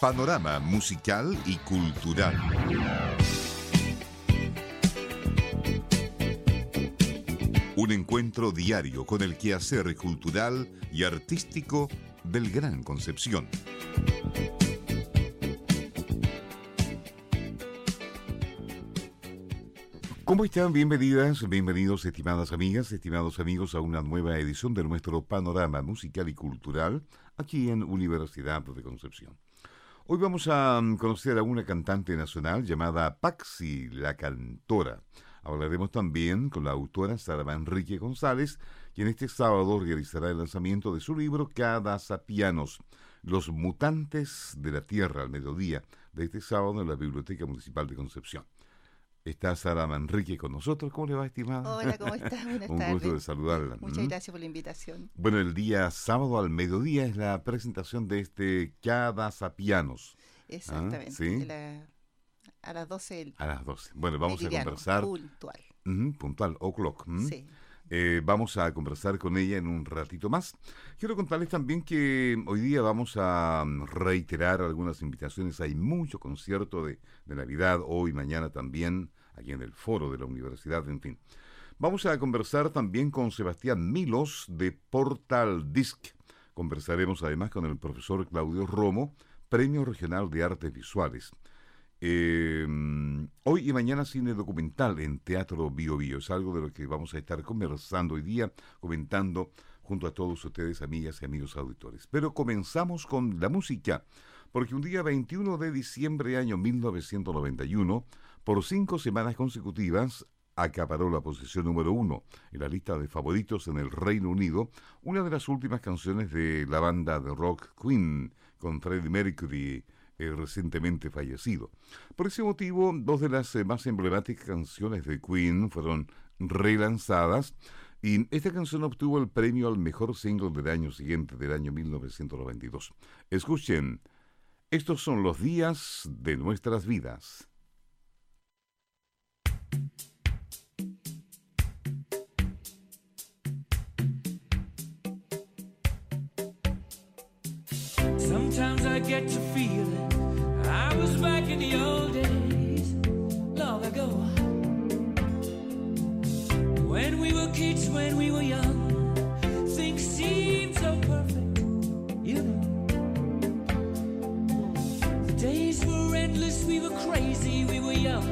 Panorama musical y cultural. Un encuentro diario con el quehacer cultural y artístico del Gran Concepción. ¿Cómo están? Bienvenidas, bienvenidos estimadas amigas, estimados amigos a una nueva edición de nuestro panorama musical y cultural aquí en Universidad de Concepción. Hoy vamos a mm, conocer a una cantante nacional llamada Paxi, la cantora. Hablaremos también con la autora Sara Enrique González, quien este sábado realizará el lanzamiento de su libro Cada Sapianos, Los Mutantes de la Tierra al mediodía, de este sábado en la Biblioteca Municipal de Concepción. Está Sara Manrique con nosotros. ¿Cómo le va, estimada? Hola, ¿cómo estás? Buenas Un gusto de saludarla. Muchas ¿Mm? gracias por la invitación. Bueno, el día sábado al mediodía es la presentación de este Cada Sapianos. Exactamente. ¿Sí? a las 12 A las 12. Bueno, vamos a conversar. Puntual. puntual, o'clock. Sí. Eh, vamos a conversar con ella en un ratito más. Quiero contarles también que hoy día vamos a reiterar algunas invitaciones. Hay mucho concierto de, de Navidad, hoy, mañana también aquí en el foro de la universidad, en fin. Vamos a conversar también con Sebastián Milos de Portal Disc. Conversaremos además con el profesor Claudio Romo, Premio Regional de Artes Visuales. Eh, hoy y mañana cine documental en Teatro Bio Bio. Es algo de lo que vamos a estar conversando hoy día, comentando junto a todos ustedes, amigas y amigos auditores. Pero comenzamos con la música, porque un día 21 de diciembre año 1991 por cinco semanas consecutivas acaparó la posición número uno en la lista de favoritos en el Reino Unido, una de las últimas canciones de la banda de rock Queen, con Freddie Mercury eh, recientemente fallecido. Por ese motivo, dos de las eh, más emblemáticas canciones de Queen fueron relanzadas y esta canción obtuvo el premio al mejor single del año siguiente, del año 1992. Escuchen, estos son los días de nuestras vidas. Sometimes I get to back the old days, long ago. When we were kids, when we were young, things seemed so perfect, you know. The days were endless, we were crazy, we were young.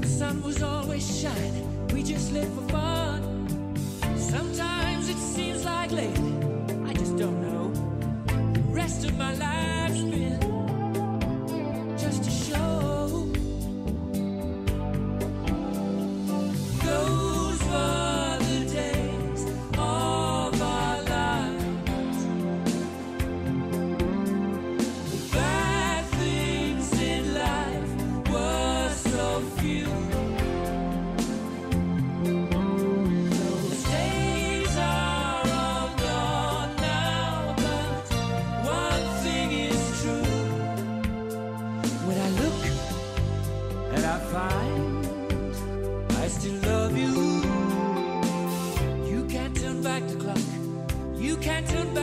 The sun was always shining, we just lived for fun. Sometimes it seems like I just don't know rest of my life's can't turn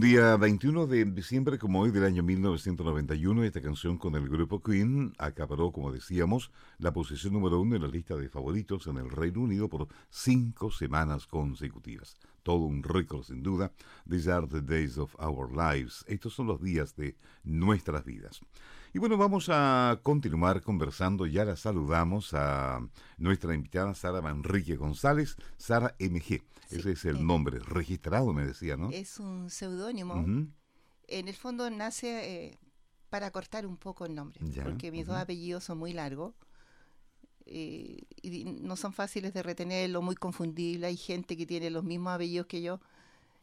Un día 21 de diciembre, como hoy del año 1991, esta canción con el grupo Queen acaparó, como decíamos, la posición número uno en la lista de favoritos en el Reino Unido por cinco semanas consecutivas. Todo un récord, sin duda. These are the days of our lives. Estos son los días de nuestras vidas. Y bueno, vamos a continuar conversando. Ya la saludamos a nuestra invitada Sara Manrique González, Sara MG. Sí, Ese es el eh, nombre registrado, me decía, ¿no? Es un seudónimo. Ujú. En el fondo nace eh, para cortar un poco el nombre, Ya, porque mis dos ujú. apellidos son muy largos eh, y no son fáciles de retenerlo, muy confundible. Hay gente que tiene los mismos apellidos que yo.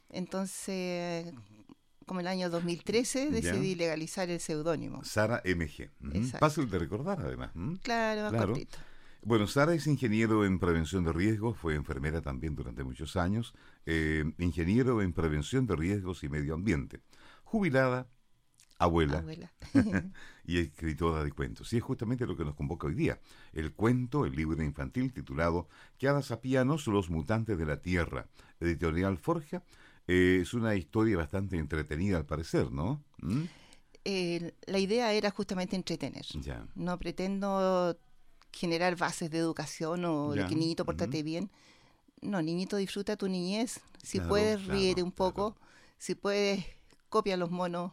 Entonces, como el año 2013, Ya. decidí legalizar el seudónimo. Sara MG. Exacto. Fácil de recordar, además. Claro, más Claro. cortito. Bueno, Sara es ingeniero en prevención de riesgos, fue enfermera también durante muchos años, eh, ingeniero en prevención de riesgos y medio ambiente, jubilada, abuela Abuela. y escritora de cuentos. Y es justamente lo que nos convoca hoy día, el cuento, el libro infantil titulado Que hadas a pianos, los mutantes de la tierra, editorial Forja. Eh, es una historia bastante entretenida al parecer, ¿no? ¿Mm? Eh, la idea era justamente entretener. Ya. No pretendo generar bases de educación o de que niñito portate ujú. bien. No, niñito disfruta tu niñez. Si Claro, puedes, claro, ríete un claro. poco. Si puedes, copia los monos.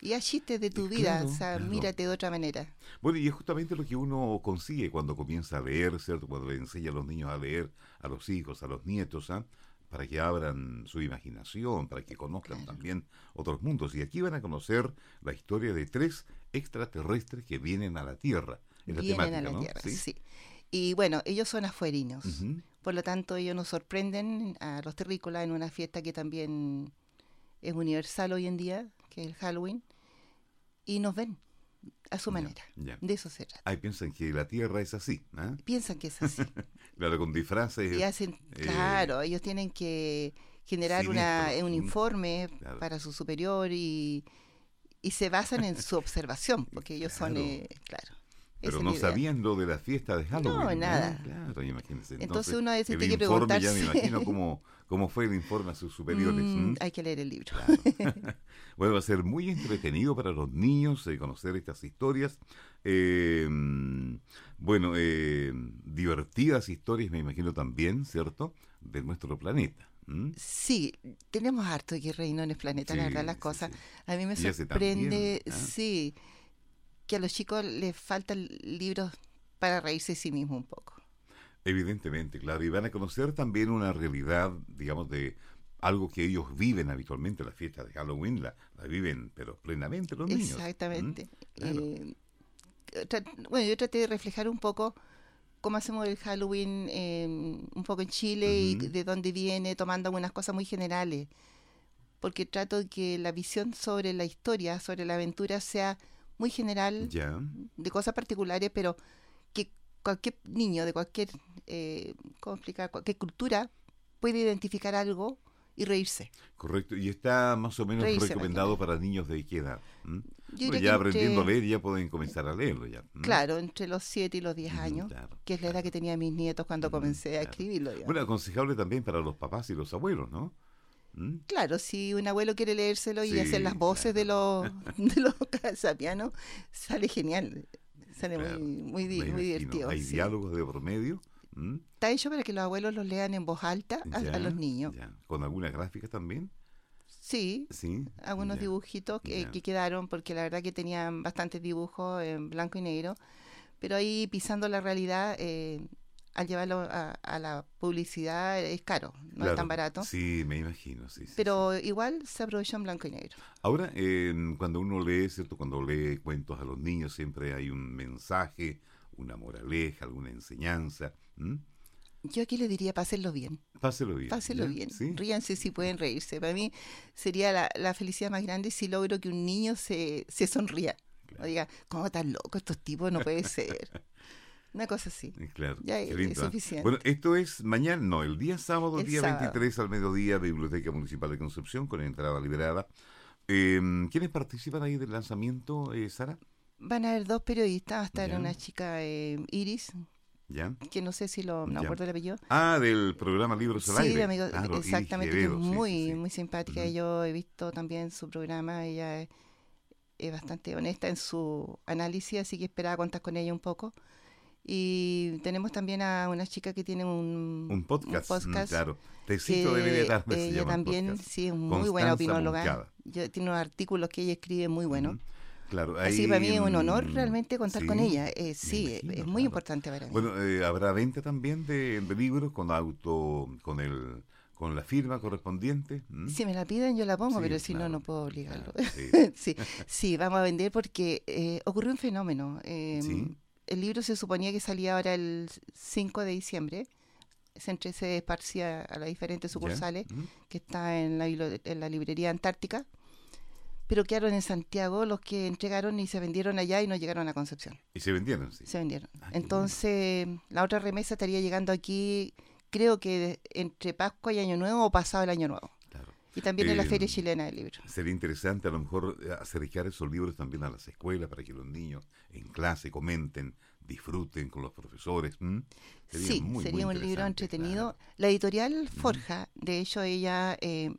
Y haz chistes de tu Eh, vida. claro, o sea, claro. mírate de otra manera. Bueno, y es justamente lo que uno consigue cuando comienza a leer, ¿cierto? Cuando le enseña a los niños a leer, a los hijos, a los nietos, ¿ah? Para que abran su imaginación, para que conozcan Claro. también otros mundos. Y aquí van a conocer la historia de tres extraterrestres que vienen a la Tierra. Es la Vienen temática, a la ¿no? tierra. Sí. Sí. Y bueno, ellos son afuerinos. Por lo tanto, ellos nos sorprenden a los terrícolas en una fiesta que también es universal hoy en día, que es el Halloween. Y nos ven a su manera. ya. De eso se trata. Ahí piensan que la Tierra es así, ¿ah? Piensan que es así. Claro, con disfraces. y hacen, eh, claro, ellos tienen que generar una, un mm, informe claro. para su superior y, y se basan en su observación, porque ellos son, Claro. eh, claro. Pero no sabían lo de la fiesta de Halloween. No, nada. Claro, imagínense. Entonces uno a veces tiene que informe ya me preguntarse. imagino cómo, cómo fue el informe a sus superiores. Mm, ¿m? hay que leer el libro. Claro. Bueno, va a ser muy entretenido para los niños eh, conocer estas historias. Eh, bueno, eh, divertidas historias, me imagino también, ¿cierto? De nuestro planeta. Sí, tenemos harto en el planeta, la verdad, las sí, cosas. sí. A mí me sorprende, ¿ah? sí, que a los chicos les faltan libros para reírse de sí mismos un poco. Evidentemente, claro. Y van a conocer también una realidad, digamos, de algo que ellos viven habitualmente, la fiesta de Halloween, la, la viven, pero plenamente los niños. Exactamente. Claro. Eh, bueno, yo traté de reflejar un poco cómo hacemos el Halloween eh, un poco en Chile y de dónde viene, tomando algunas cosas muy generales. Porque trato de que la visión sobre la historia, sobre la aventura, sea muy general, de cosas particulares, pero que cualquier niño de cualquier, eh, ¿cómo explicar? Cualquier cultura puede identificar algo y reírse. Correcto, y está más o menos Reírse, recomendado para niños de qué edad. ¿Mm? Diría ya aprendiendo a entre- leer ya pueden comenzar a leerlo ya. ¿Mm? Claro, entre los 7 y los 10 Ujú, años, claro, que es la edad que tenían mis nietos cuando Ujú, comencé a claro. escribirlo. digamos. Bueno, aconsejable también para los papás y los abuelos, ¿no? ¿Mm? Claro, si un abuelo quiere leérselo y Sí, hacer las voces de los de los cazapianos, sale genial. Sale Claro, muy, muy, muy divertido. Hay sí. diálogos de por medio. ¿Mm? Está hecho para que los abuelos los lean en voz alta a, los niños. ya. ¿Con algunas gráficas también? Sí, Sí. algunos ya. dibujitos que, que quedaron, porque la verdad que tenían bastantes dibujos en blanco y negro, pero ahí pisando la realidad, eh, al llevarlo a, a la publicidad es caro, no es tan barato, Sí, me imagino, sí. sí, sí. pero igual se aprovechó en blanco y negro. Ahora, eh, cuando uno lee, ¿cierto? Cuando lee cuentos a los niños, siempre hay un mensaje, una moraleja, alguna enseñanza. ¿M? Yo aquí le diría, pásenlo bien, Páselo bien. pásenlo ¿ya? bien, ¿Sí? ríanse si pueden reírse. Para mí sería la, la felicidad más grande si logro que un niño se, se sonría. O diga, ¿cómo tan loco estos tipos? No puede ser. Una cosa así. Eh, Claro, Ya es lindo, ¿ah? suficiente. Bueno, esto es mañana, no, el día sábado, el día sábado. 23 al mediodía, Biblioteca Municipal de Concepción, con entrada liberada. Eh, ¿Quiénes participan ahí del lanzamiento, eh, Sara? Van a haber dos periodistas, va a estar Ya. una chica, eh, Iris, ¿Ya? que no sé si lo, no Ya. acuerdo el apellido. Ah, del programa Libros al Sí, Aire. amigo, Claro, Iris exactamente, que es muy, sí, sí. muy simpática. Ujú. Yo he visto también su programa, ella es, es bastante honesta en su análisis, así que esperaba contar con ella un poco. Y tenemos también a una chica que tiene un, Un podcast, mm, podcast claro. Tecito de tarde se ella llama el también, podcast. sí, es muy Constanza buena opinóloga. Yo- tiene unos artículos que ella escribe muy buenos. Ujú. Claro, Así ahí, que para mí es un honor mm, realmente contar con sí, ella. Eh, sí, imagino, es muy claro. importante para mí. Bueno, eh, habrá venta también de, de libros con auto, con el, con la firma correspondiente. ¿m? si me la piden, yo la pongo, Sí, pero si claro, no, no puedo obligarlo. claro, sí. sí, vamos a vender porque eh, ocurrió un fenómeno. eh. El libro se suponía que salía ahora el 5 de diciembre. Se, se esparcía a las diferentes sucursales que está en la, en la librería Antártica. Pero quedaron en Santiago los que entregaron y se vendieron allá y no llegaron a Concepción. Y se vendieron, sí. Se vendieron. Ah, Entonces, la otra remesa estaría llegando aquí, creo que entre Pascua y Año Nuevo o pasado el Año Nuevo. Claro. Y también en la Eh, Feria Chilena del Libro. Sería interesante a lo mejor eh, acercar esos libros también a las escuelas para que los niños en clase comenten, disfruten con los profesores. sí, muy, muy sería un libro entretenido. claro. La editorial Forja, de hecho, ella eh,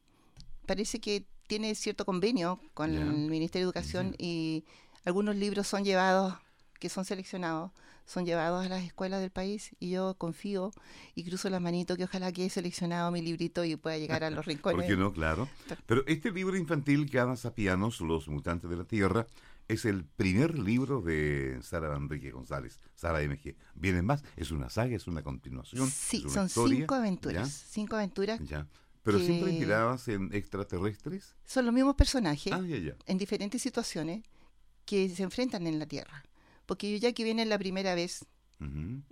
parece que tiene cierto convenio con el Ministerio de Educación y algunos libros son llevados, que son seleccionados, son llevados a las escuelas del país y yo confío y cruzo las manitos que ojalá que he seleccionado mi librito y pueda llegar a los rincones. ¿Por qué no? Claro. Pero este libro infantil que Ada Sapianos, Los Mutantes de la Tierra, es el primer libro de Sara Enrique González, Sara MG. Vienen más, es una saga, es una continuación. Sí, una son historia, cinco aventuras. ¿ya? Cinco aventuras. Ya. Pero siempre inspiradas en extraterrestres. Son los mismos personajes Ah, ya, ya. en diferentes situaciones que se enfrentan en la Tierra. Porque ya que vienen la primera vez,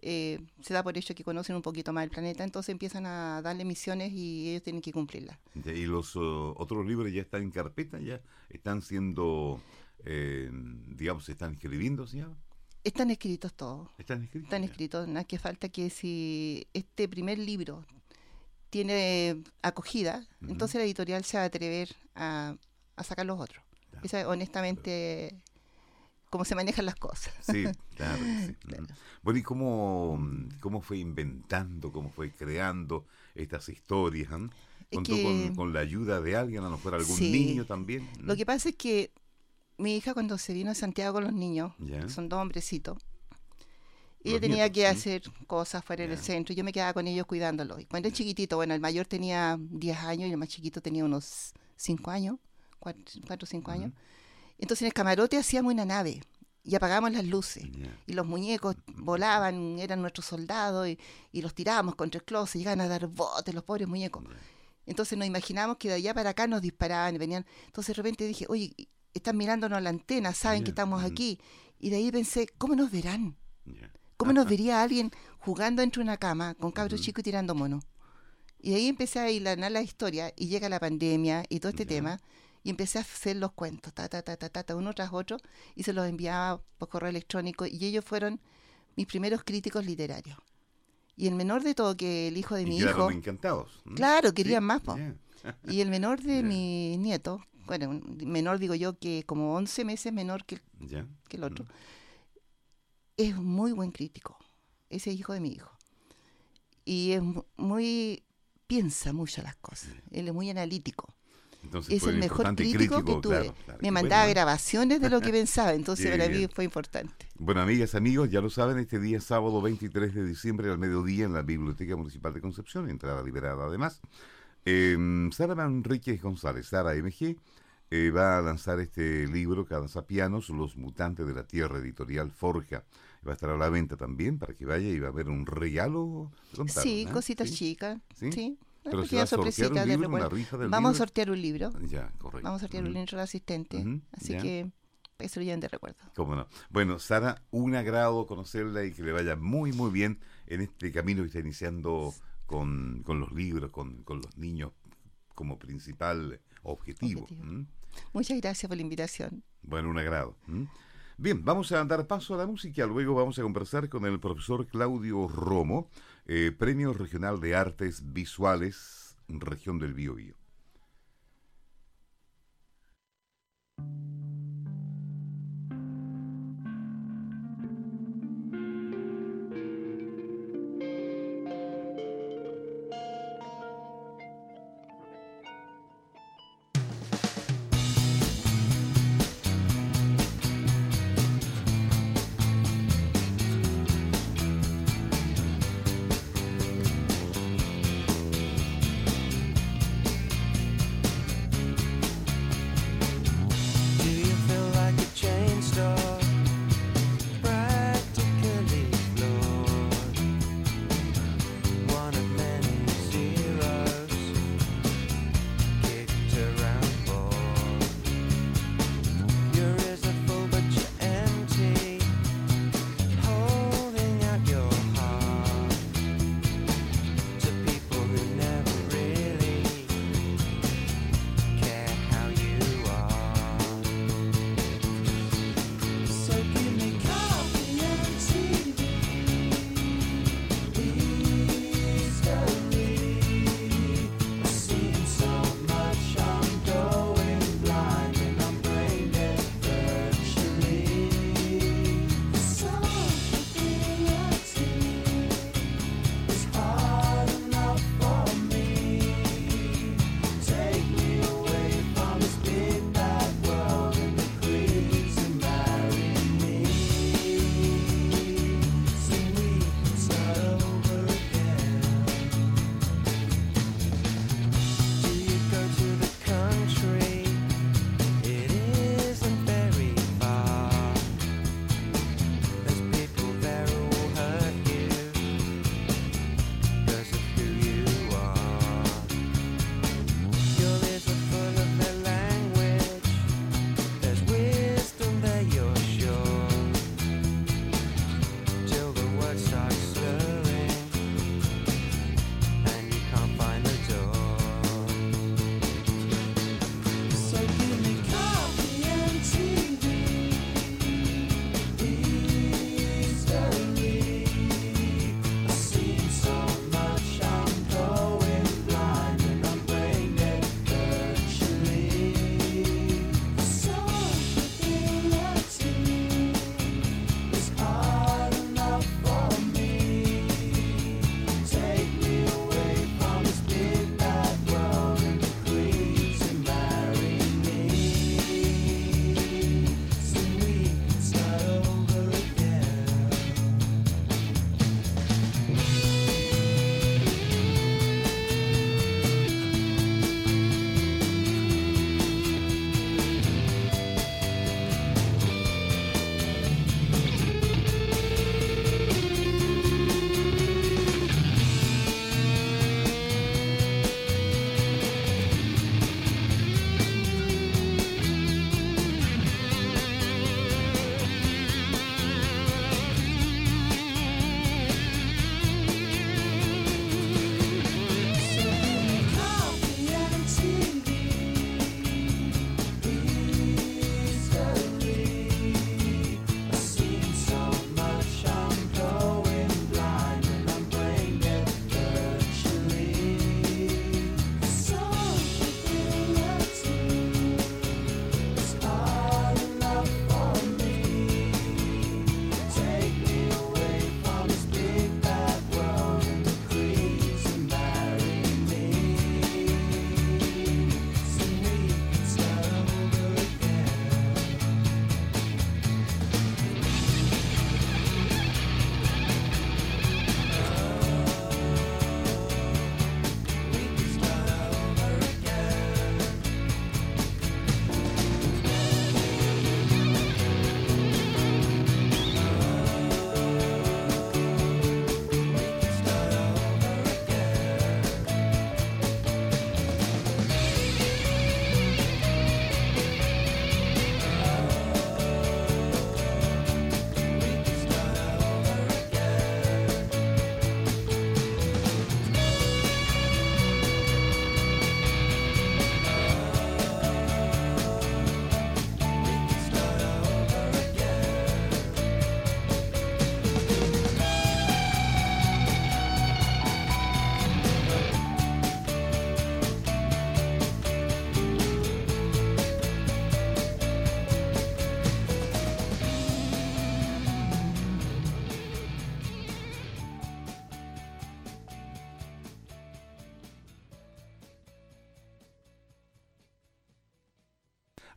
eh, se da por hecho que conocen un poquito más el planeta, entonces empiezan a darle misiones y ellos tienen que cumplirlas. Y los uh, otros libros ya están en carpeta, ya están siendo, eh, digamos, se están escribiendo, ¿sí? Están escritos todos. Están escritos. Están escritos. Nada que falta que si este primer libro tiene acogida, entonces la editorial se va a atrever a, a sacar los otros. Claro. Esa es honestamente cómo se manejan las cosas. Sí, claro. sí. Bueno, ¿y cómo, cómo fue inventando, cómo fue creando estas historias? que- con, con la ayuda de alguien, a lo mejor algún Sí. niño también? Lo que pasa es que mi hija cuando se vino a Santiago con los niños, son dos hombrecitos, ella Los tenía nietos, que ¿sí? Hacer cosas fuera del Ya. centro y yo me quedaba con ellos cuidándolos. Y cuando es chiquitito, bueno, el mayor tenía 10 años y el más chiquito tenía unos 5 años, 4 o 5 años. Entonces en el camarote hacíamos una nave y apagábamos las luces. Y los muñecos volaban, eran nuestros soldados y, y los tirábamos contra el closet, llegaban a dar botes los pobres muñecos. Entonces nos imaginamos que de allá para acá nos disparaban y venían. Entonces de repente dije, oye, están mirándonos la antena, saben que estamos aquí. Y de ahí pensé, ¿cómo nos verán? ¿Cómo nos vería alguien jugando entre una cama con cabros Ujú. chicos y tirando monos? Y de ahí empecé a hilanar la historia y llega la pandemia y todo este tema y empecé a hacer los cuentos, ta, ta, ta, ta, ta, ta, uno tras otro y se los enviaba por correo electrónico y ellos fueron mis primeros críticos literarios. Y el menor de todo, que el hijo de Y mi hijo, encantados. claro, querían Sí, más, po. y el menor de Ya. mi nieto, bueno, menor digo yo que como 11 meses menor que, que el otro, es muy buen crítico. Ese es hijo de mi hijo. Y es mu- muy. piensa mucho las cosas. Él es muy analítico. Entonces Es el mejor crítico, que tuve. claro, claro. Me mandaba bueno, grabaciones de lo que pensaba, entonces para mí fue importante. Bueno, amigas, amigos, ya lo saben, este día sábado 23 de diciembre al mediodía en la Biblioteca Municipal de Concepción, entrada liberada además. Eh, Sara Manríquez González, Sara MG, eh, va a lanzar este libro, Cada Sapianos, Los Mutantes de la Tierra, editorial Forja. Va a estar a la venta también para que vaya y va a haber un regalo. Sí, ¿eh? cositas Sí. chicas. ¿Sí? Sí. Pero una se va pequeña a sortear un sorpresita de libro, una recuerdo. rifa del Vamos a sortear un libro. Ya, correcto. Vamos a sortear un libro al asistente. Ujú, Así ya. que lo lleven de recuerdo. Cómo no. Bueno, Sara, un agrado conocerla y que le vaya muy, muy bien en este camino que está iniciando con, con los libros, con, con los niños como principal objetivo. Objetivo. ¿m? Muchas gracias por la invitación. Bueno, un agrado. Bien, vamos a dar paso a la música. Luego vamos a conversar con el profesor Claudio Romo, eh, Premio Regional de Artes Visuales, Región del Biobío.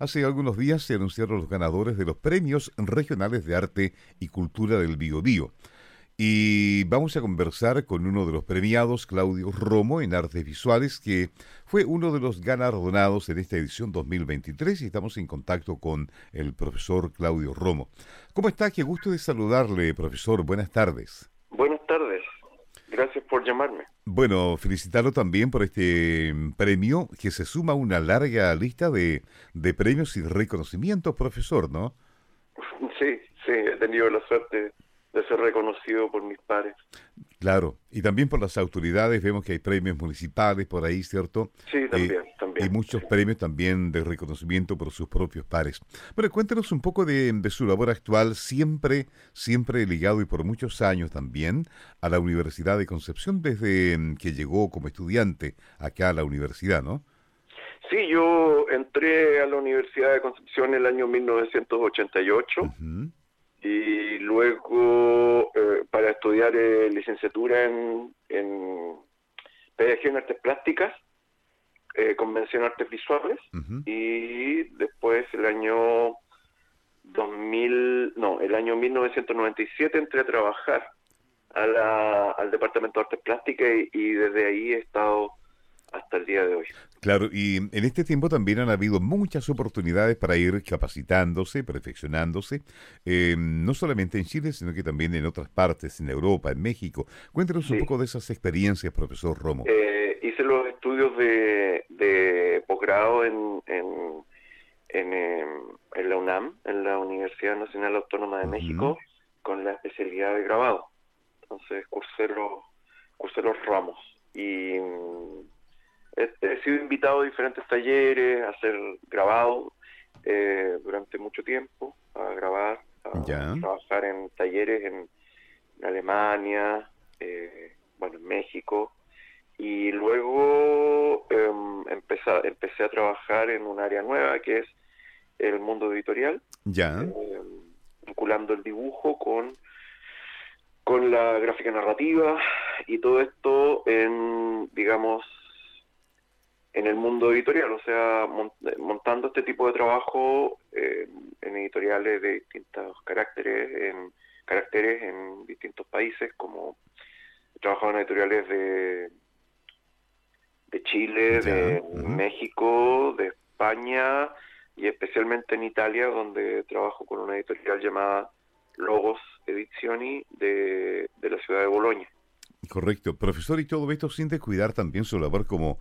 Hace algunos días se anunciaron los ganadores de los premios regionales de arte y cultura del Biobío. Y vamos a conversar con uno de los premiados, Claudio Romo, en artes visuales, que fue uno de los galardonados en esta edición 2023 y estamos en contacto con el profesor Claudio Romo. ¿Cómo está? Qué gusto de saludarle, profesor. Buenas tardes. Buenas tardes. Gracias por llamarme. Bueno, felicitarlo también por este mm, premio que se suma a una larga lista de, de premios y reconocimientos, profesor, ¿no? Sí, sí, he tenido la suerte de ser reconocido por mis pares. Claro, y también por las autoridades, vemos que hay premios municipales por ahí, ¿cierto? Sí, también, también. Y muchos sí. premios también de reconocimiento por sus propios pares. Bueno, cuéntenos un poco de, de su labor actual, siempre, siempre ligado y por muchos años también a la Universidad de Concepción desde mm, que llegó como estudiante acá a la universidad, ¿no? Sí, yo entré a la Universidad de Concepción en el año 1988 Ujú, y luego eh, para estudiar eh, licenciatura en, en pedagogía en artes plásticas, eh, convención artes visuales y después el año 2000, no, el año 1997 entré a trabajar a la- al Departamento de Artes Plásticas y, y desde ahí he estado hasta el día de hoy. Claro, y en este tiempo también han habido muchas oportunidades para ir capacitándose, perfeccionándose, eh, no solamente en Chile, sino que también en otras partes, en Europa, en México. Cuéntenos un poco de esas experiencias, profesor Romo. Eh, hice los estudios de, de posgrado en, en, en, em, en la UNAM, en la Universidad Nacional Autónoma de. México, con la especialidad de grabado. Entonces cursé los, cursé los ramos y mm, he, he sido invitado a diferentes talleres, a hacer grabado eh, durante mucho tiempo, a grabar, a trabajar en talleres en, en Alemania, eh, bueno, en México, y luego em, empecé, empecé a trabajar en un área nueva que es el mundo editorial, Ya, eh, vinculando el dibujo con, con la gráfica narrativa y todo esto en, digamos, en el mundo editorial, o sea, mon- montando este tipo de trabajo eh, en editoriales de distintos caracteres, en caracteres en distintos países, como he trabajado en editoriales de de Chile, de. México, de España y especialmente en Italia, donde trabajo con una editorial llamada Logos Edizioni de, de la ciudad de Bolonia. correcto. Profesor, y todo esto sin descuidar también su labor como,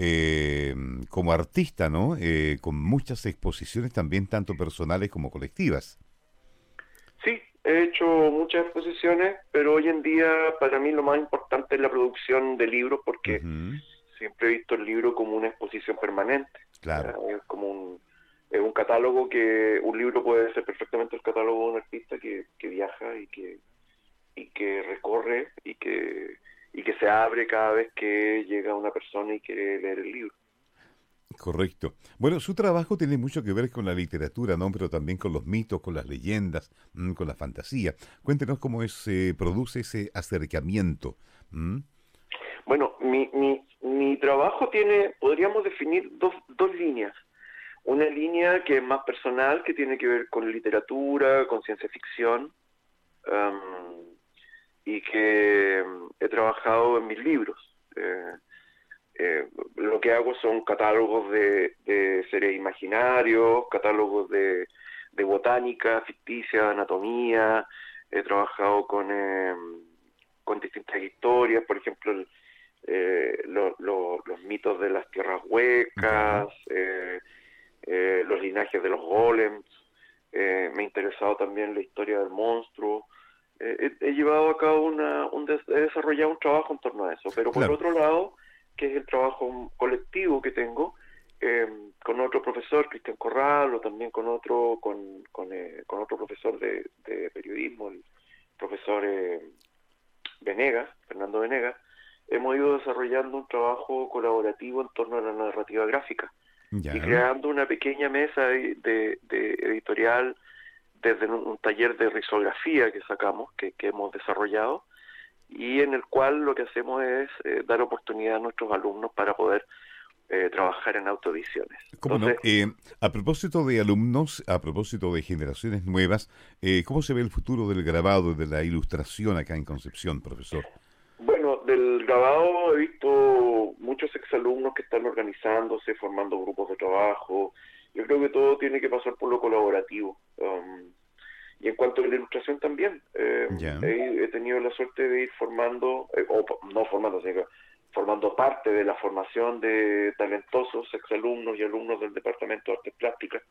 eh, como artista, ¿no? Eh, con muchas exposiciones también, tanto personales como colectivas. Sí, he hecho muchas exposiciones, pero hoy en día para mí lo más importante es la producción de libros porque siempre he visto el libro como una exposición permanente. Claro. O sea, Es como un, es un catálogo que un libro puede ser perfectamente el catálogo de un artista que, que viaja y que y que recorre y que y que se abre cada vez que llega una persona y quiere leer el libro. Correcto. Bueno, su trabajo tiene mucho que ver con la literatura, ¿no? Pero también con los mitos, con las leyendas, mm, con la fantasía. Cuéntenos cómo se produce ese acercamiento. ¿m? Bueno, mi, mi, mi trabajo tiene, podríamos definir dos, dos líneas. Una línea que es más personal, que tiene que ver con literatura, con ciencia ficción, y que mm, he trabajado en mis libros. Eh, eh, lo que hago son catálogos de, de seres imaginarios, catálogos de, de botánica ficticia, de anatomía, he trabajado con, eh, con distintas historias, por ejemplo, el, eh, lo- lo- los mitos de las tierras huecas, eh, eh, los linajes de los golems, me ha interesado también la historia del monstruo. Eh, he, he llevado a cabo una, un des- he desarrollado un trabajo en torno a eso, pero por Claro. otro lado, que es el trabajo colectivo que tengo, eh, con otro profesor, Cristian Corral, o también con otro, con, con, eh, con otro profesor de, de periodismo, el profesor eh, Venegas, Fernando Venegas, hemos ido desarrollando un trabajo colaborativo en torno a la narrativa gráfica Ya. y creando una pequeña mesa de, de- de editorial desde un, taller de risografía que sacamos, que, que hemos desarrollado, y en el cual lo que hacemos es eh, dar oportunidad a nuestros alumnos para poder eh, trabajar en autoediciones. ¿Cómo no? Entonces, Eh, a propósito de alumnos, a propósito de generaciones nuevas, eh, ¿cómo se ve el futuro del grabado y de la ilustración acá en Concepción, profesor? Bueno, del grabado he visto muchos exalumnos que están organizándose, formando grupos de trabajo. Yo creo que todo tiene que pasar por lo colaborativo. Um, y en cuanto a la ilustración también, eh, he, he tenido la suerte de ir formando, eh, o no formando, sino formando parte de la formación de talentosos exalumnos y alumnos del Departamento de Artes Plásticas.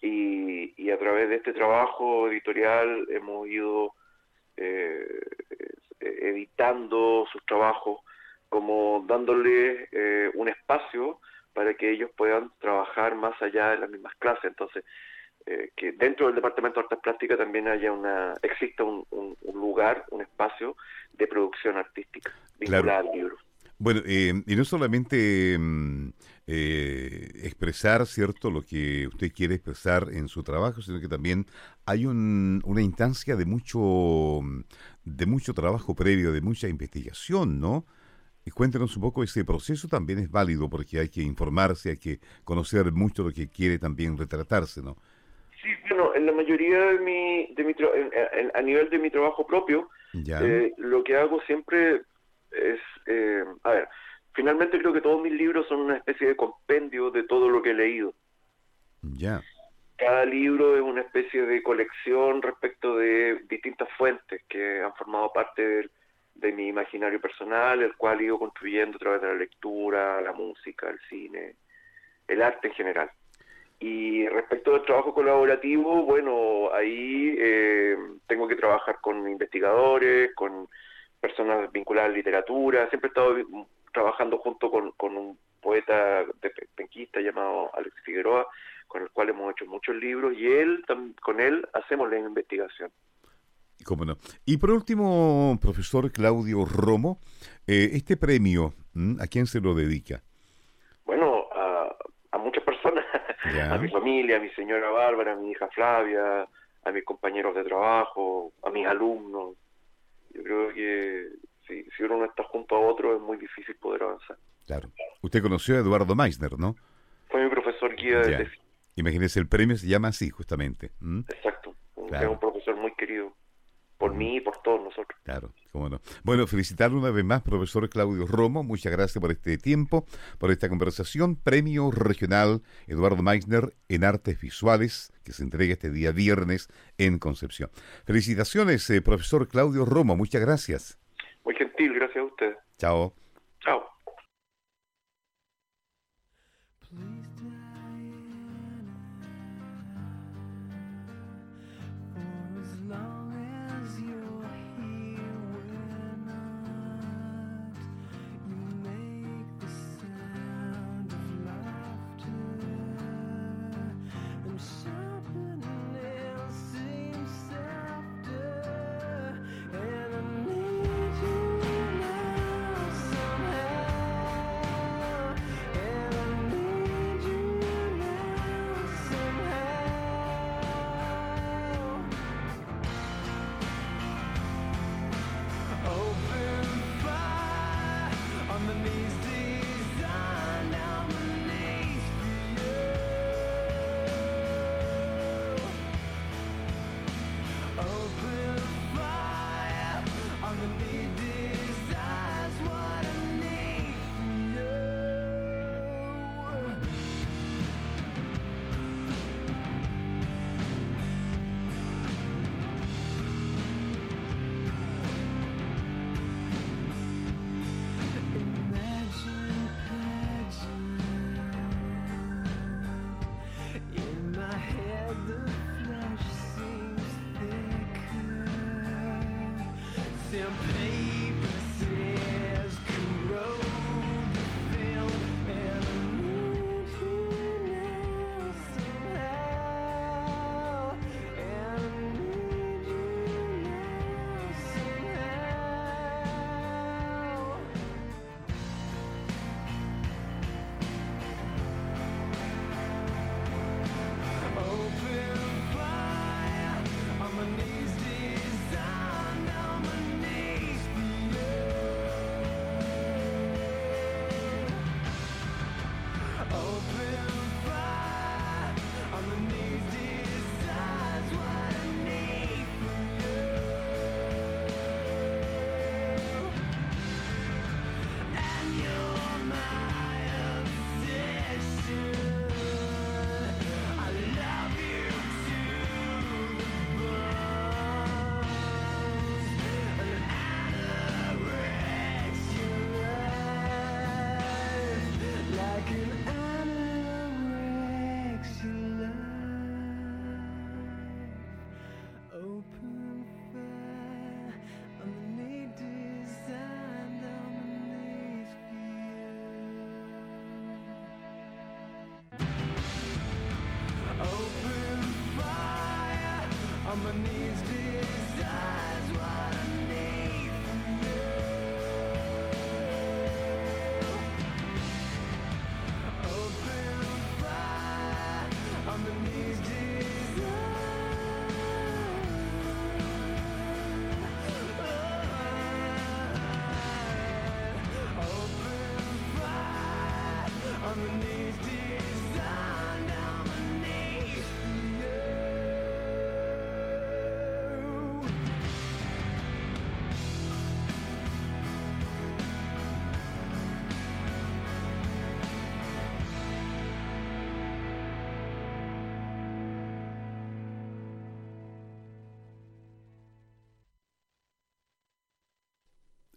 Y, y a través de este trabajo editorial hemos ido eh, eh, editando sus trabajos, como dándole eh, un espacio para que ellos puedan trabajar más allá de las mismas clases. Entonces, eh, que dentro del Departamento de Artes Plásticas también haya una, exista un, un- un lugar, un espacio de producción artística vinculada al libro. Bueno, eh, y no solamente mm, eh, expresar, ¿cierto?, lo que usted quiere expresar en su trabajo, sino que también hay un- una instancia de mucho, mm, de mucho trabajo previo, de mucha investigación, ¿no? Y cuéntenos un poco, ese proceso también es válido porque hay que informarse, hay que conocer mucho lo que quiere también retratarse, ¿no? Sí, bueno, en la mayoría de mi, de mi en- en- a nivel de mi trabajo propio, Eh, lo que hago siempre es, eh, a ver, finalmente creo que todos mis libros son una especie de compendio de todo lo que he leído. ya, Cada libro es una especie de colección respecto de distintas fuentes que han formado parte del- de mi imaginario personal, el cual he ido construyendo a través de la lectura, la música, el cine, el arte en general. Y respecto del trabajo colaborativo, bueno, ahí eh, tengo que trabajar con investigadores, con personas vinculadas a la literatura. Siempre he estado trabajando junto con, con un poeta de pe- penquista llamado Alex Figueroa, con el cual hemos hecho muchos libros, y él con él hacemos la investigación. Cómo no. Y por último, profesor Claudio Romo, eh, este premio. ¿a quién se lo dedica? Bueno, a, a muchas personas, Ya. a mi familia, a mi señora Bárbara, a mi hija Flavia, a mis compañeros de trabajo, a mis alumnos. Yo creo que si, si uno no está junto a otro es muy difícil poder avanzar. Claro. Usted conoció a Eduardo Meissner, ¿no? Fue mi profesor guía de Imagínese, el premio se llama así, justamente. exacto. Claro. Es un profesor muy querido por mí y por todos nosotros. Claro, cómo no. Bueno, felicitarle una vez más, profesor Claudio Romo. Muchas gracias por este tiempo, por esta conversación. Premio Regional Eduardo Meissner en Artes Visuales, que se entrega este día viernes en Concepción. Felicitaciones, eh, profesor Claudio Romo. Muchas gracias. Muy gentil, gracias a ustedes. Chao. Chao.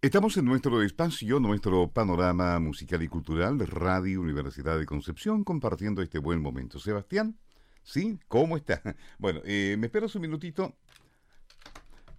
Estamos en nuestro espacio, nuestro panorama musical y cultural de Radio Universidad de Concepción, compartiendo este buen momento. Sebastián, ¿sí? ¿Cómo está? Bueno, eh, me esperas un minutito.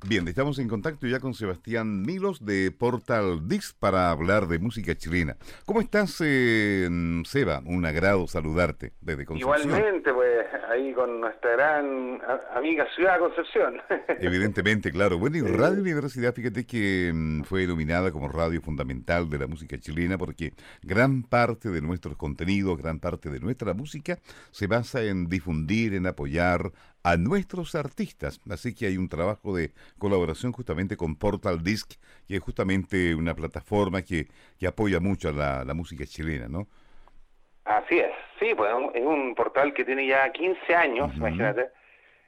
Bien, estamos en contacto ya con Sebastián Milos de Portal Dix para hablar de música chilena. ¿Cómo estás, eh, Seba? Un agrado saludarte desde Concepción. Igualmente, pues ahí con nuestra gran amiga ciudad Concepción. Evidentemente, claro. Bueno, y Radio Universidad, fíjate que mm, fue iluminada como radio fundamental de la música chilena porque gran parte de nuestros contenidos, gran parte de nuestra música se basa en difundir, en apoyar a nuestros artistas. Así que hay un trabajo de colaboración justamente con Portal Disc, que es justamente una plataforma que, que apoya mucho a la, la música chilena, ¿no? Así es, sí, pues es un- portal que tiene ya 15 años, imagínate.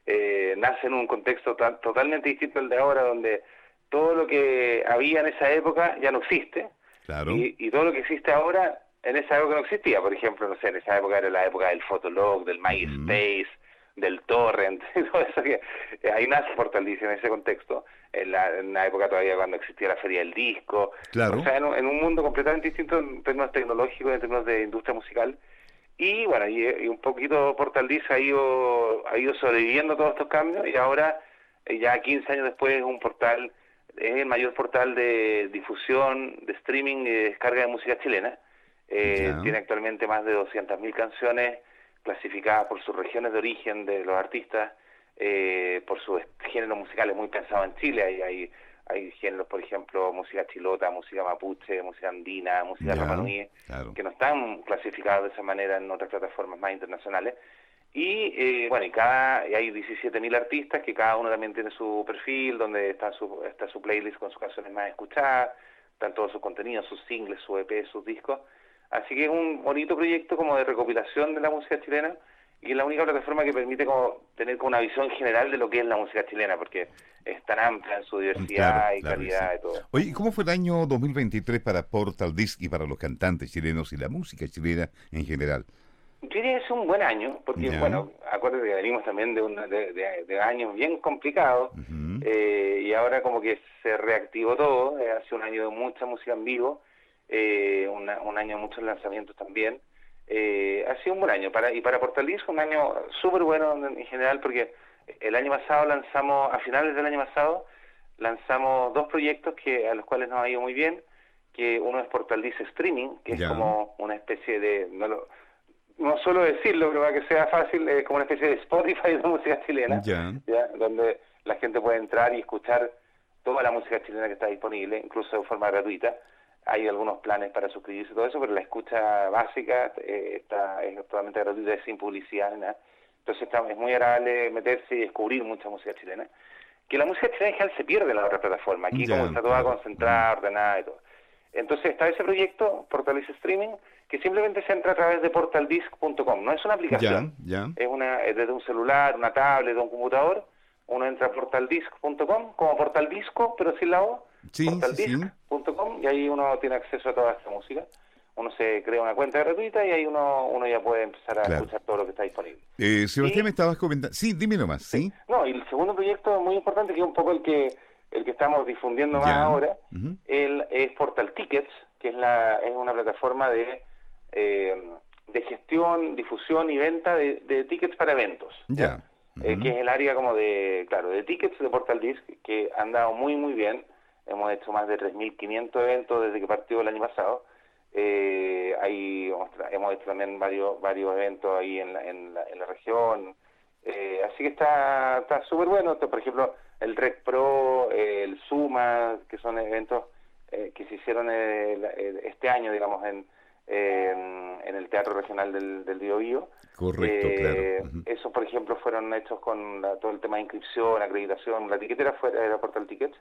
Eh, nace en un contexto ta- totalmente distinto al de ahora, donde todo lo que había en esa época ya no existe. Claro. Y, y todo lo que existe ahora, en esa época no existía. Por ejemplo, no sé, en esa época era la época del Fotolog, del MySpace, del Torrent, y todo eso. Que, eh, ahí nace en ese contexto, en la, en la época todavía cuando existía la Feria del Disco. Claro. O sea, en un, en un mundo completamente distinto en términos tecnológicos, en términos de industria musical. Y bueno, y, y un poquito Portal Dice ha ido, ha ido sobreviviendo todos estos cambios y ahora, eh, ya 15 años después, es un portal, es el mayor portal de difusión, de streaming y de descarga de música chilena. Eh, tiene actualmente más de 200.000 canciones clasificadas por sus regiones de origen de los artistas, eh, por sus géneros musicales muy pensados en Chile. Hay, hay, hay géneros, por ejemplo, música chilota, música mapuche, música andina, música claro. que no están clasificados de esa manera en otras plataformas más internacionales. Y eh, bueno, y cada y hay 17.000 artistas que cada uno también tiene su perfil, donde está su, está su playlist con sus canciones más escuchadas, están todos sus contenidos, sus singles, su EP, sus discos. Así que es un bonito proyecto como de recopilación de la música chilena y es la única plataforma que permite como tener como una visión general de lo que es la música chilena, porque es tan amplia en su diversidad Claro, y claro, calidad sí. y todo. Oye, ¿y ¿cómo fue el año 2023 para Portal Disc y para los cantantes chilenos y la música chilena en general? Yo diría que es un buen año, porque, bueno, acuérdate que venimos también de, una, de, de- de años bien complicados, eh, y ahora como que se reactivó todo, eh, hace un año de mucha música en vivo, eh, una- un año de muchos lanzamientos también, eh, ha sido un buen año, para y para Portal Disco un año súper bueno en, en general, porque el año pasado lanzamos, a finales del año pasado, lanzamos dos proyectos que a los cuales nos ha ido muy bien, que uno es Portal Disc Streaming, que Ya. es como una especie de... No, lo- no suelo decirlo, pero para que sea fácil, es como una especie de Spotify de música chilena, Ya. ¿ya? donde la gente puede entrar y escuchar toda la música chilena que está disponible, incluso de forma gratuita. Hay algunos planes para suscribirse y todo eso, pero la escucha básica eh, está es totalmente gratuita, es sin publicidad ni nada. Entonces está, es muy agradable meterse y descubrir mucha música chilena. Que la música chilena en general se pierde en la otra plataforma. Aquí Ya, como está toda concentrada, ordenada y todo. Entonces está ese proyecto, Portalice Streaming, que simplemente se entra a través de portaldisc.com. No es una aplicación, es una es desde un celular, una tablet, un computador. Uno entra a portaldisc.com, como portaldisco, pero sin la O. Sí, portaldisc.com y ahí uno tiene acceso a toda esta música. Uno se crea una cuenta gratuita y ahí uno, uno ya puede empezar a Claro. escuchar todo lo que está disponible. Eh, Sebastián, Y- me estabas comentando. Sí, dime nomás, ¿sí? No, y el segundo proyecto muy importante, que es un poco el que el que estamos difundiendo más Ya. ahora, el, es Portal Tickets, que es, la, es una plataforma de, eh, de gestión, difusión y venta de, de tickets para eventos. Ya. Eh, que es el área como de, claro, de tickets de Portal Disc, que han dado muy, muy bien. Hemos hecho más de 3.500 eventos desde que partió el año pasado. Eh, ahí hemos, hecho también varios varios eventos ahí en la, en la, en la región, Eh, así que está está súper bueno. Por ejemplo, el Rec Pro, eh, el Suma, que son eventos eh, que se hicieron el- el- este año, digamos, en, eh, en el Teatro Regional del, del Biobío. Correcto, Eh, claro. Esos, por ejemplo, fueron hechos con la- todo el tema de inscripción, acreditación. La tiquetera fue era Portal Tickets.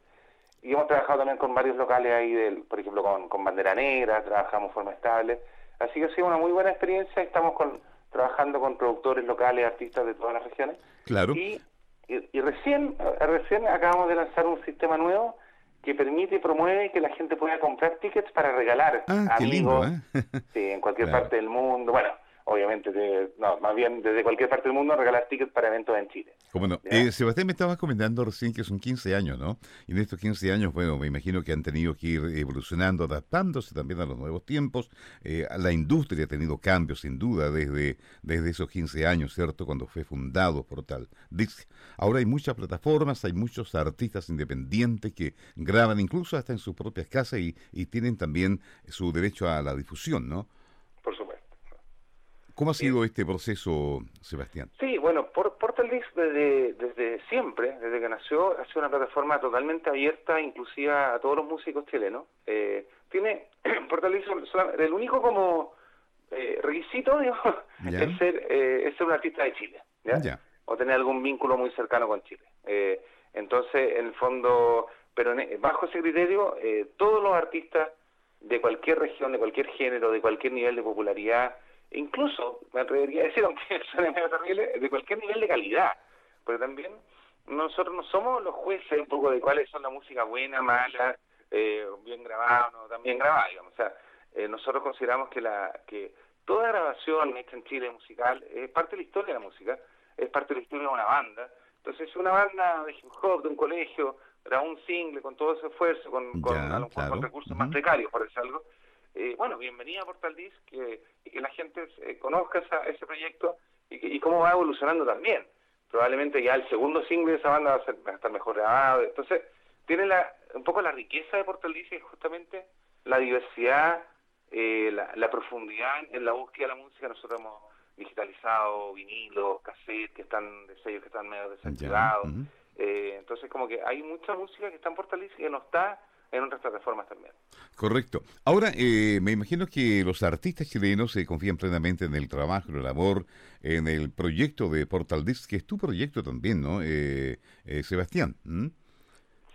Y hemos trabajado también con varios locales ahí, del, por ejemplo, con, con Bandera Negra, trabajamos de forma estable. Así que ha sido una muy buena experiencia. Estamos con, trabajando con productores locales, artistas de todas las regiones. Claro. Y, y, y recién, eh, recién acabamos de lanzar un sistema nuevo que permite y promueve que la gente pueda comprar tickets para regalar Ah, a qué lindo, amigos ¿eh? sí, en cualquier Claro. parte del mundo. Bueno, obviamente, de- no, más bien desde cualquier parte del mundo regalar tickets para eventos en Chile. Cómo no. Eh, Sebastián, me estabas comentando recién que son 15 años, ¿no? Y en estos 15 años, bueno, me imagino que han tenido que ir evolucionando, adaptándose también a los nuevos tiempos. Eh, la industria ha tenido cambios, sin duda, desde, desde esos 15 años, ¿cierto? Cuando fue fundado Portal Disc. Ahora hay muchas plataformas, hay muchos artistas independientes que graban incluso hasta en sus propias casas y, y tienen también su derecho a la difusión, ¿no? ¿Cómo ha sido este proceso, Sebastián? Sí, bueno, por, Portal Disc desde, desde siempre, desde que nació, ha sido una plataforma totalmente abierta, inclusiva a todos los músicos chilenos. Eh, tiene Portal Disc sol- solam- el único como eh, requisito, Ya. es ser, eh, es ser un artista de Chile, ¿ya? Ya. O tener algún vínculo muy cercano con Chile. Eh, entonces, en el fondo, pero en- bajo ese criterio, eh, todos los artistas de cualquier región, de cualquier género, de cualquier nivel de popularidad, incluso, me atrevería a decir, aunque suene medio terrible, de cualquier nivel de calidad. Porque también nosotros no somos los jueces un poco de cuáles son la música buena, mala, eh, bien grabada, no tan bien grabada, digamos. O sea, eh, nosotros consideramos que la que toda grabación hecha en Chile musical es parte de la historia de la música, es parte de la historia de una banda. Entonces, si una banda de hip hop de un colegio grabó un single con todo ese esfuerzo, con, con, Ya, a lo mejor claro. con recursos más precarios, por decir algo, eh, bueno, bienvenida a Portal Disc que, y que la gente eh, conozca esa- ese proyecto y, que- y cómo va evolucionando también. Probablemente ya el segundo single de esa banda va a, ser, va a estar mejor grabado. Entonces, tiene la, un poco la riqueza de Portal Disc es justamente la diversidad, eh, la, la profundidad en la búsqueda de la música. Nosotros hemos digitalizado vinilos, cassettes que están de sellos que están medio desactivados. Eh, entonces, como que hay mucha música que está en Portal Disc y que no está en otras plataformas también. Correcto. Ahora, eh, me imagino que los artistas chilenos se confían plenamente en el trabajo, en el amor, en el proyecto de Portal Disc, que es tu proyecto también, ¿no, eh, eh, Sebastián? ¿Mm?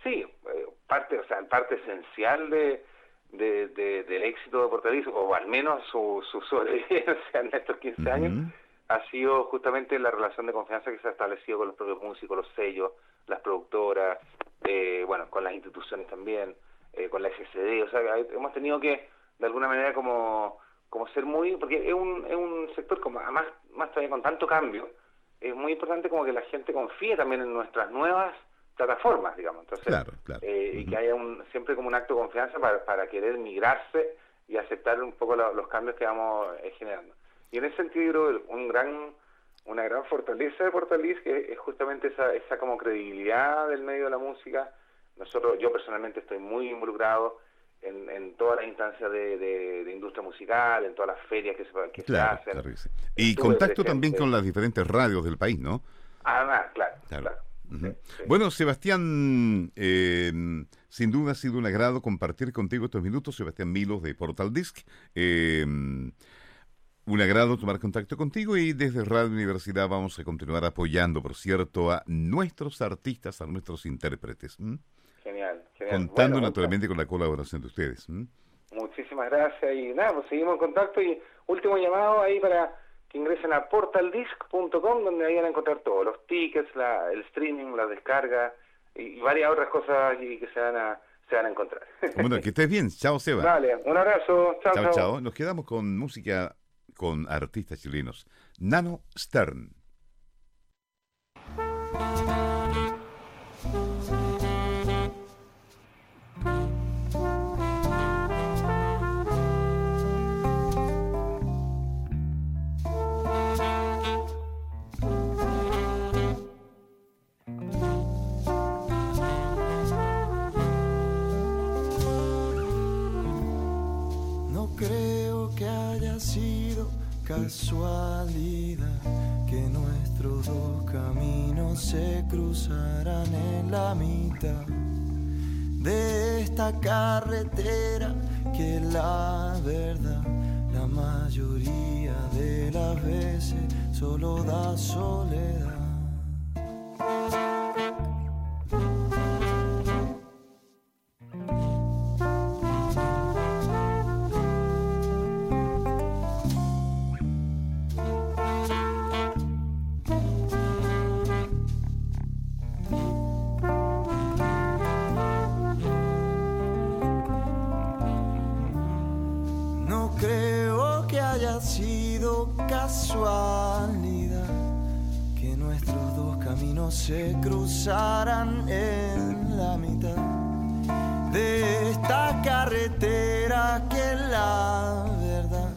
Sí, eh, parte, o sea, parte esencial de, de- de- del éxito de Portal Disc, o al menos su, su sobrevivencia en estos 15 años, ha sido justamente la relación de confianza que se ha establecido con los propios músicos, los sellos, las productoras, eh, bueno, con las instituciones también, eh, con la SCD, o sea, hemos tenido que, de alguna manera, como, como ser muy, porque es un, es un sector como, además, más todavía con tanto cambio, es muy importante como que la gente confíe también en nuestras nuevas plataformas, digamos, entonces, Claro, claro. eh, y que haya un, siempre como un acto de confianza para, para querer migrarse y aceptar un poco la- los cambios que vamos eh, generando. Y en ese sentido, un gran, una gran fortaleza de Portalis que es justamente esa, esa como credibilidad del medio de la música. Nosotros, yo personalmente estoy muy involucrado en, en todas las instancias de, de- de industria musical, en todas las ferias que se, que se Claro, hacen. claro que sí. Y Estuve contacto también con las diferentes radios del país, ¿no? Además, claro, Claro. claro. Ujú. Sí, sí. Bueno, Sebastián, eh, sin duda ha sido un agrado compartir contigo estos minutos. Sebastián Milos de Portal Disc. Eh, un agrado tomar contacto contigo y desde Radio Universidad vamos a continuar apoyando, por cierto, a nuestros artistas, a nuestros intérpretes. Genial, genial. Contando Bueno, naturalmente con la colaboración de ustedes. Muchísimas gracias y nada, pues seguimos en contacto y último llamado ahí para que ingresen a portaldisc.com donde ahí van a encontrar todo, los tickets, la, el streaming, la descarga y, y varias otras cosas allí que se van a, se van a encontrar. Bueno, que estés bien. Chao, Seba. Vale, un abrazo, Chao, chao. chao. Nos quedamos con música con artistas chilenos. Nano Stern. Casualidad que nuestro nuestros dos caminos se cruzarán en la mitad de esta carretera que la verdad la mayoría de las veces solo da soledad. Haya sido casualidad que nuestros dos caminos se cruzaran en la mitad de esta carretera que la verdad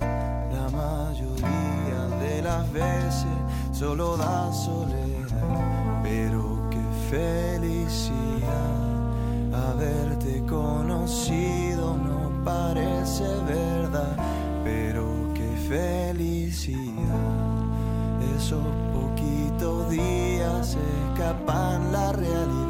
la mayoría de las veces solo da soledad. Pero qué felicidad haberte conocido no parece verdad, pero felicidad. Esos poquitos días escapan la realidad.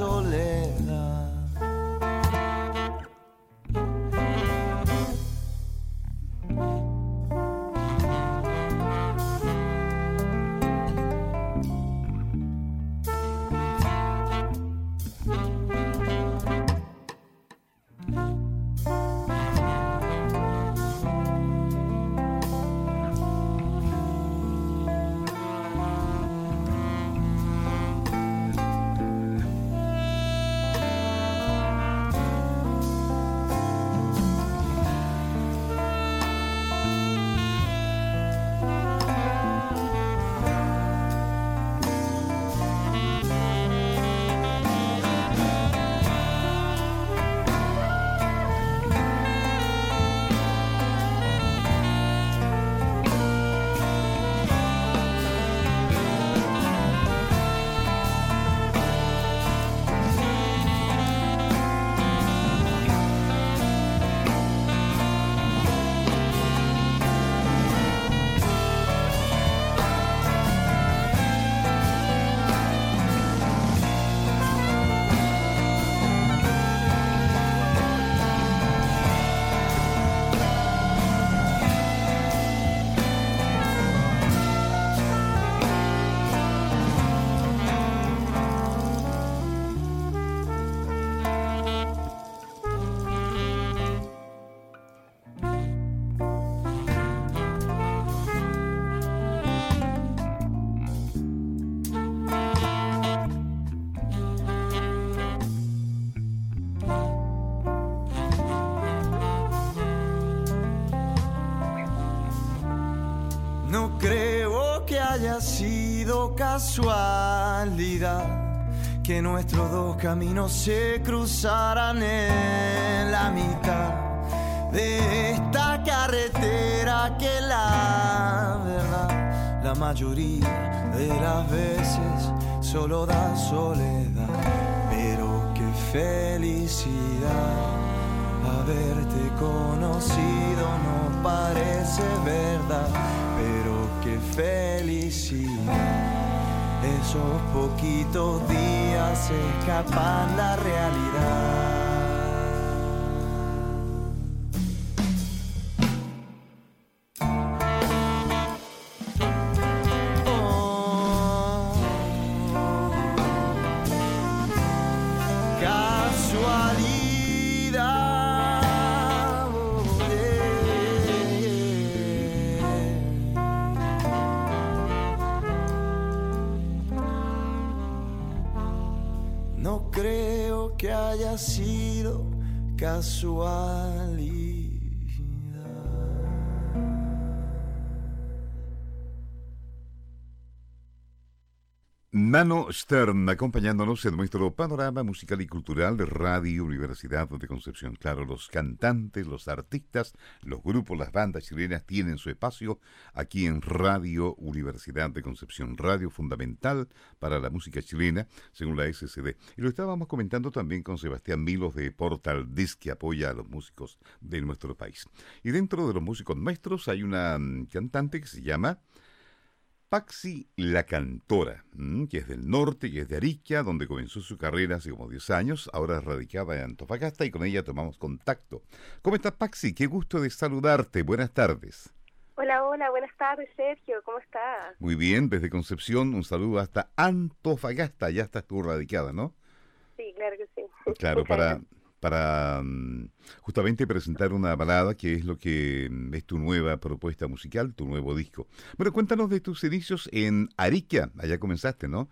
Da soledad. Haya sido casualidad que nuestros dos caminos se cruzaran en la mitad de esta carretera que la verdad la mayoría de las veces solo da soledad. Pero qué felicidad haberte conocido no parece verdad, pero qué felicidad. Esos poquitos días escapan la realidad. Nano Stern acompañándonos en nuestro panorama musical y cultural de Radio Universidad de Concepción. Claro, los cantantes, los artistas, los grupos, las bandas chilenas tienen su espacio aquí en Radio Universidad de Concepción, radio fundamental para la música chilena, según la SCD. Y lo estábamos comentando también con Sebastián Milos de Portal Disc, que apoya a los músicos de nuestro país. Y dentro de los músicos nuestros hay una mm, cantante que se llama... Paxi la Cantora, que es del norte, que es de Arica, donde comenzó su carrera hace como 10 años, ahora es radicada en Antofagasta y con ella tomamos contacto. ¿Cómo estás, Paxi? Qué gusto de saludarte. Buenas tardes. Hola, hola, buenas tardes, Sergio, ¿cómo estás? Muy bien, desde Concepción, un saludo hasta Antofagasta. Ya estás tú radicada, ¿no? Sí, claro que sí. Claro, Muchas para, gracias. Para mm, justamente presentar una balada que es lo que mm, es tu nueva propuesta musical, tu nuevo disco. Bueno, cuéntanos de tus inicios en Arica. Allá comenzaste, ¿no?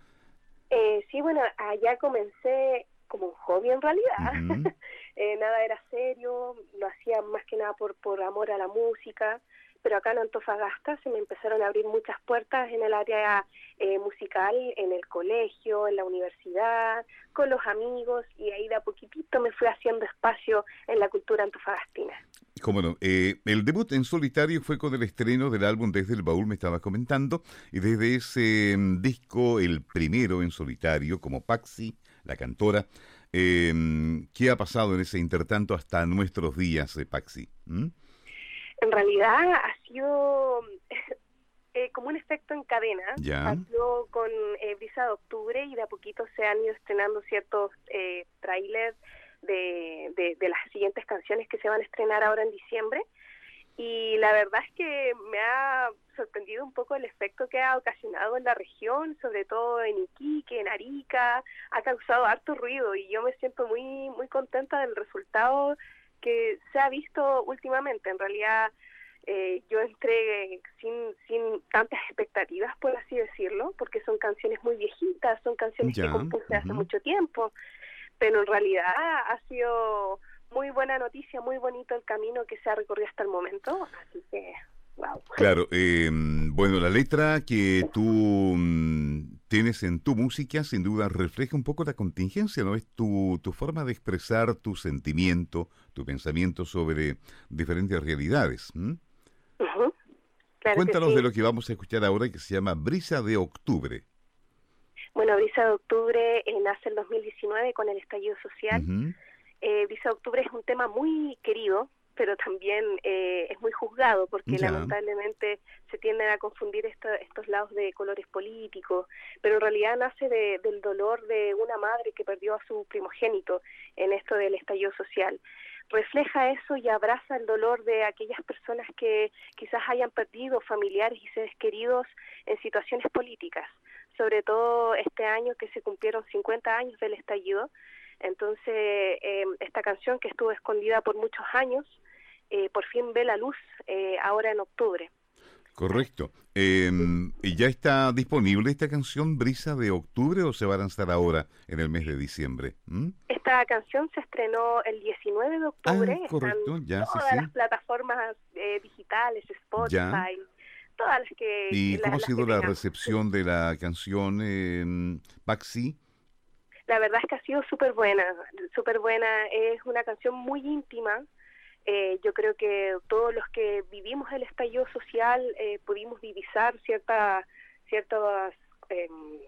Eh, sí, bueno, allá comencé como un hobby en realidad. Eh, nada era serio, lo hacía más que nada por, por amor a la música, pero acá en Antofagasta se me empezaron a abrir muchas puertas en el área eh, musical, en el colegio, en la universidad, con los amigos, y ahí de a poquitito me fui haciendo espacio en la cultura antofagastina. Cómo no. Eh, el debut en solitario fue con el estreno del álbum Desde el Baúl, me estabas comentando, y desde ese mm, disco, el primero en solitario, como Paxi, la cantora, eh, ¿qué ha pasado en ese intertanto hasta nuestros días de Paxi? ¿Mm? En realidad ha sido eh, como un efecto en cadena. Ya. Partió con eh, Brisa de Octubre y de a poquito se han ido estrenando ciertos eh, trailers de, de, de las siguientes canciones que se van a estrenar ahora en diciembre. Y la verdad es que me ha sorprendido un poco el efecto que ha ocasionado en la región, sobre todo en Iquique, en Arica, ha causado harto ruido y yo me siento muy muy contenta del resultado que se ha visto últimamente. En realidad eh, yo entré sin, sin tantas expectativas, por así decirlo, porque son canciones muy viejitas, son canciones Ya, que compuse hace mucho tiempo, pero en realidad ha sido muy buena noticia, muy bonito el camino que se ha recorrido hasta el momento, así que, wow. Claro, eh, bueno, la letra que tú mm, tienes en tu música sin duda refleja un poco la contingencia, ¿no? Es tu, tu forma de expresar tu sentimiento, tu pensamiento sobre diferentes realidades. Cuéntanos sí. de lo que vamos a escuchar ahora que se llama Brisa de Octubre. Bueno, Brisa de Octubre eh, nace en 2019 con el estallido social. Eh, Brisa de Octubre es un tema muy querido, pero también eh, es muy juzgado porque lamentablemente se tienden a confundir esto- estos lados de colores políticos, pero en realidad nace de- del dolor de una madre que perdió a su primogénito en esto del estallido social. Refleja eso y abraza el dolor de aquellas personas que quizás hayan perdido familiares y seres queridos en situaciones políticas, sobre todo este año que se cumplieron 50 años del estallido. Entonces, eh, esta canción que estuvo escondida por muchos años, eh, por fin ve la luz eh, ahora en octubre. Correcto. Eh, ¿Y ya está disponible esta canción Brisa de Octubre o se va a lanzar ahora en el mes de diciembre? ¿m? Esta canción se estrenó el 19 de octubre. Ah, correcto, Están ya, todas sí. las plataformas eh, digitales, Spotify, Ya. todas las que... ¿Y las- cómo ha sido la recepción de la canción eh, Paxi? La verdad es que ha sido súper buena, súper buena. Es una canción muy íntima. Eh, yo creo que todos los que vivimos el estallido social eh, pudimos divisar cierta, ciertas, em,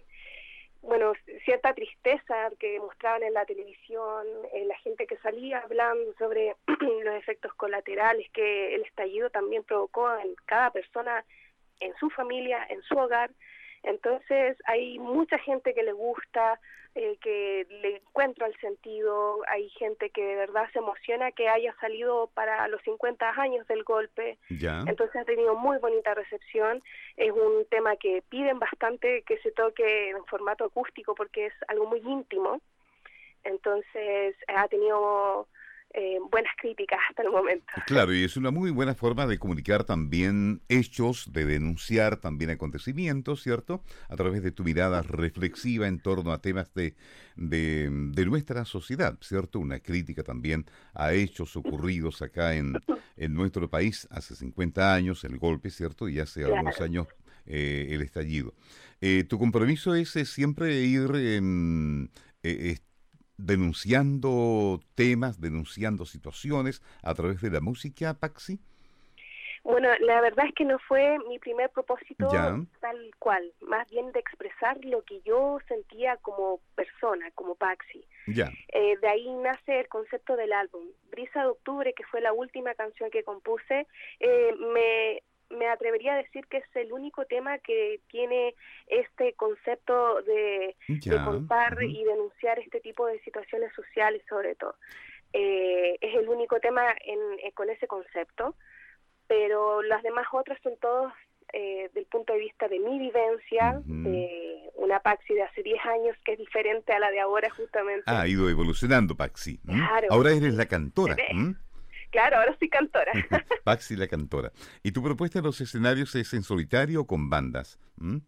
bueno, cierta tristeza que mostraban en la televisión, eh, la gente que salía hablando sobre los efectos colaterales que el estallido también provocó en cada persona, en su familia, en su hogar. Entonces hay mucha gente que le gusta, eh, que le encuentra el sentido, hay gente que de verdad se emociona que haya salido para los 50 años del golpe, Ya. entonces ha tenido muy bonita recepción, es un tema que piden bastante que se toque en formato acústico porque es algo muy íntimo, entonces ha tenido eh, buenas críticas hasta el momento. Claro, y es una muy buena forma de comunicar también hechos, de denunciar también acontecimientos, ¿cierto? A través de tu mirada reflexiva en torno a temas de, de, de nuestra sociedad, ¿cierto? Una crítica también a hechos ocurridos acá en, en nuestro país hace 50 años, el golpe, ¿cierto? Y hace Claro. algunos años eh, el estallido. Eh, tu compromiso es eh, siempre ir em, eh, denunciando temas, denunciando situaciones a través de la música, Paxi. Bueno, la verdad es que no fue mi primer propósito Ya. tal cual, más bien de expresar lo que yo sentía como persona, como Paxi. Ya, Eh, de ahí nace el concepto del álbum. Brisa de Octubre, que fue la última canción que compuse, eh, me, me atrevería a decir que es el único tema que tiene este concepto de, de contar y denunciar este tipo de situaciones sociales sobre todo. Eh, es el único tema en, eh, con ese concepto, pero las demás otras son todos eh, del punto de vista de mi vivencia, Ujú. de una Paxi de hace 10 años que es diferente a la de ahora justamente. Ah, ha ido evolucionando, Paxi. ¿m? Claro. Ahora eres la cantora. Se ve. ¿m? Claro, ahora soy cantora. Paxi la cantora. ¿Y tu propuesta en los escenarios es en solitario o con bandas? ¿m?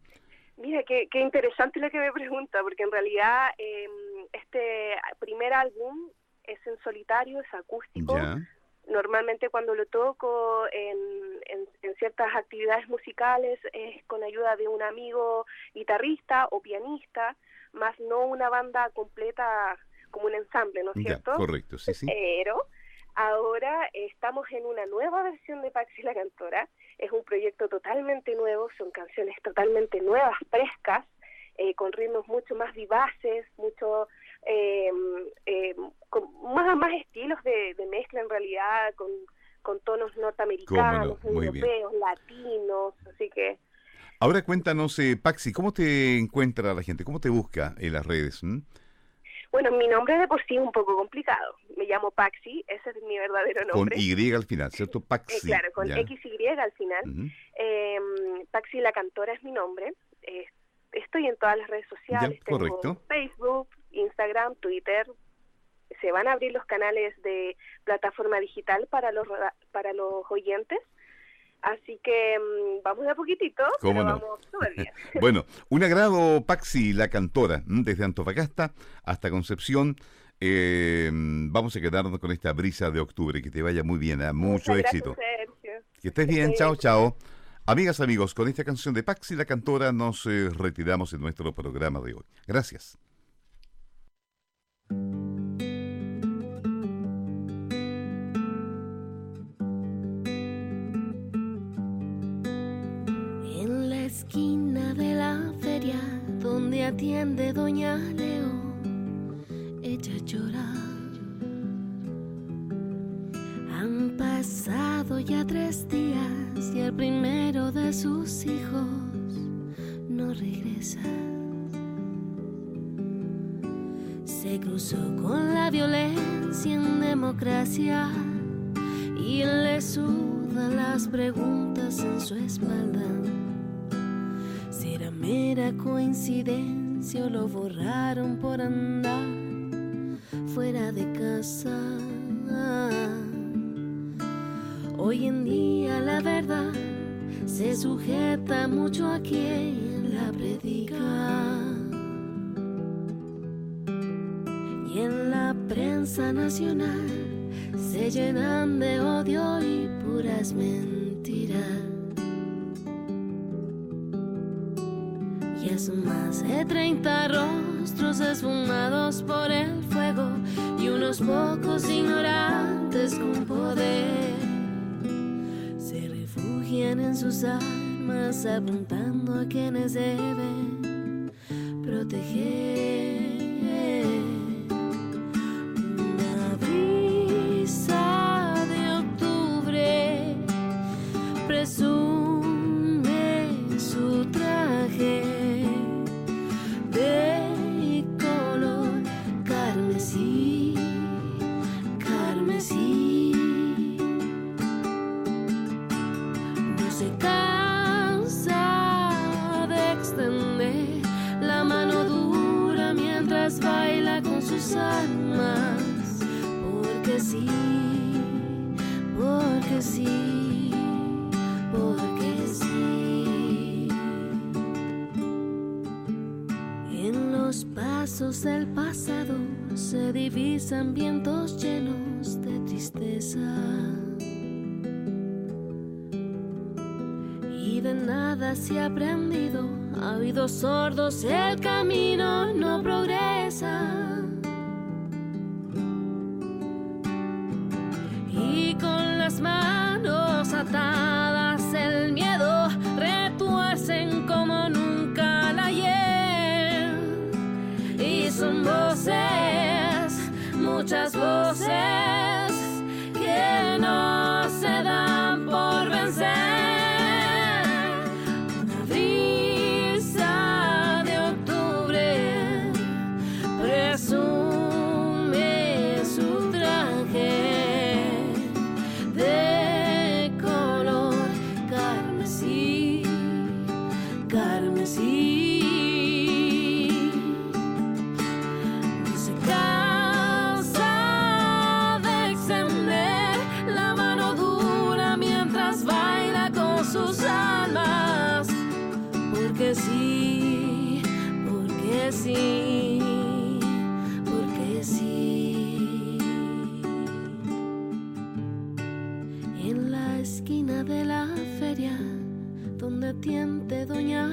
Mira, qué, qué interesante lo que me pregunta, porque en realidad eh, este primer álbum es en solitario, es acústico. Ya, Normalmente cuando lo toco en, en- en ciertas actividades musicales es con ayuda de un amigo guitarrista o pianista, más no una banda completa como un ensamble, ¿no es ya, cierto? correcto, sí, sí. Pero ahora estamos en una nueva versión de Paxi la Cantora. Es un proyecto totalmente nuevo, son canciones totalmente nuevas, frescas, eh, con ritmos mucho más vivaces, mucho eh, eh, con más, más estilos de, de mezcla en realidad, con, con tonos norteamericanos, bien. europeos, latinos, así que Ahora cuéntanos, eh, Paxi, ¿cómo te encuentra la gente? ¿Cómo te busca en las redes? m? Bueno, mi nombre de por sí es un poco complicado. Me llamo Paxi, ese es mi verdadero Con nombre. Y al final, ¿cierto? Eh, Paxi. claro, con ya. XY al final. Eh, Paxi la Cantora es mi nombre. Eh, estoy en todas las redes sociales. Ya, tengo correcto. Facebook, Instagram, Twitter. Se van a abrir los canales de plataforma digital para los ra- para los oyentes. Así que mm, vamos de a poquitito, ¿Cómo pero no? vamos súper bien. Bueno, un agrado, Paxi, la cantora, m, desde Antofagasta hasta Concepción. Eh, vamos a quedarnos con esta brisa de octubre. Que te vaya muy bien, ¿eh? mucho Muchas éxito. gracias, Sergio. Que estés bien, chao, chao. Amigas, amigos, con esta canción de Paxi, la cantora, nos eh, retiramos en nuestro programa de hoy. Gracias. Esquina de la feria donde atiende Doña León, ella llora. Han pasado ya tres días y el primero de sus hijos no regresa. Se cruzó con la violencia en democracia y le sudan las preguntas en su espalda. ¿Será mera coincidencia lo borraron por andar fuera de casa? Hoy en día la verdad se sujeta mucho a quien la predica. Y en la prensa nacional se llenan de odio y puras mentiras. Es más de 30 rostros esfumados por el fuego y unos pocos ignorantes con poder se refugian en sus armas apuntando a quienes deben proteger. Ha aprendido, a oídos sordos el camino no progresa. Y con las manos atadas el miedo retuercen como nunca la ayer. Y son voces, muchas voces Doña